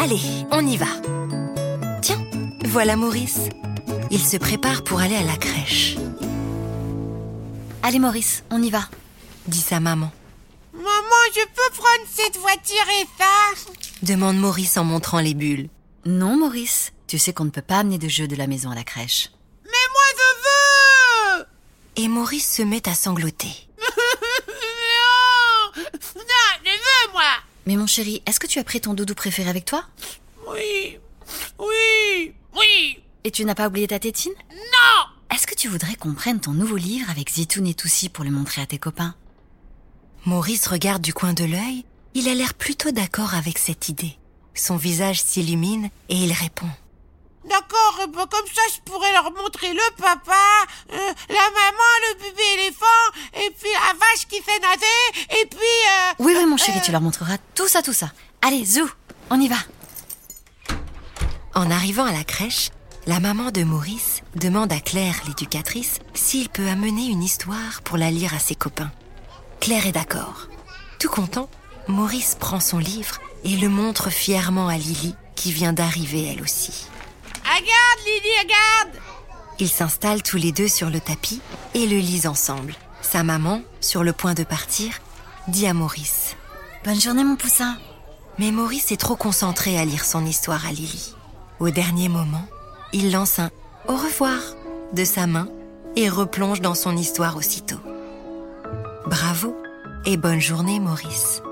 Allez, on y va. Tiens, voilà Maurice. Il se prépare pour aller à la crèche, Allez Maurice, on y va. dit sa maman. Maman, je peux prendre cette voiture et ça Demande Maurice en montrant les bulles. Non Maurice, tu sais qu'on ne peut pas amener de jeux de la maison à la crèche. Mais moi je veux Et Maurice se met à sangloter. Non Non, je veux moi Mais mon chéri, est-ce que tu as pris ton doudou préféré avec toi? Oui. Oui. Oui. Et tu n'as pas oublié ta tétine? Non. Est-ce que tu voudrais qu'on prenne ton nouveau livre avec Zitoun et Toussi pour le montrer à tes copains? Maurice regarde du coin de l'œil. Il a l'air plutôt d'accord avec cette idée. Son visage s'illumine et il répond. D'accord, bah comme ça je pourrais leur montrer le papa, euh, la maman, le bébé éléphant, et puis la vache qui fait nager, et puis... euh, Oui, oui, mon chéri, tu leur montreras tout ça, tout ça. Allez, zou, on y va. En arrivant à la crèche, la maman de Maurice demande à Claire, l'éducatrice, s'il peut amener une histoire pour la lire à ses copains. Claire est d'accord. Tout content, Maurice prend son livre et le montre fièrement à Lily, qui vient d'arriver elle aussi. Regarde Lily, regarde Ils s'installent tous les deux sur le tapis et le lisent ensemble. Sa maman, sur le point de partir, dit à Maurice. Bonne journée, mon poussin. Mais Maurice est trop concentré à lire son histoire à Lily. Au dernier moment, il lance un au revoir de sa main et replonge dans son histoire aussitôt. Bravo et bonne journée Maurice.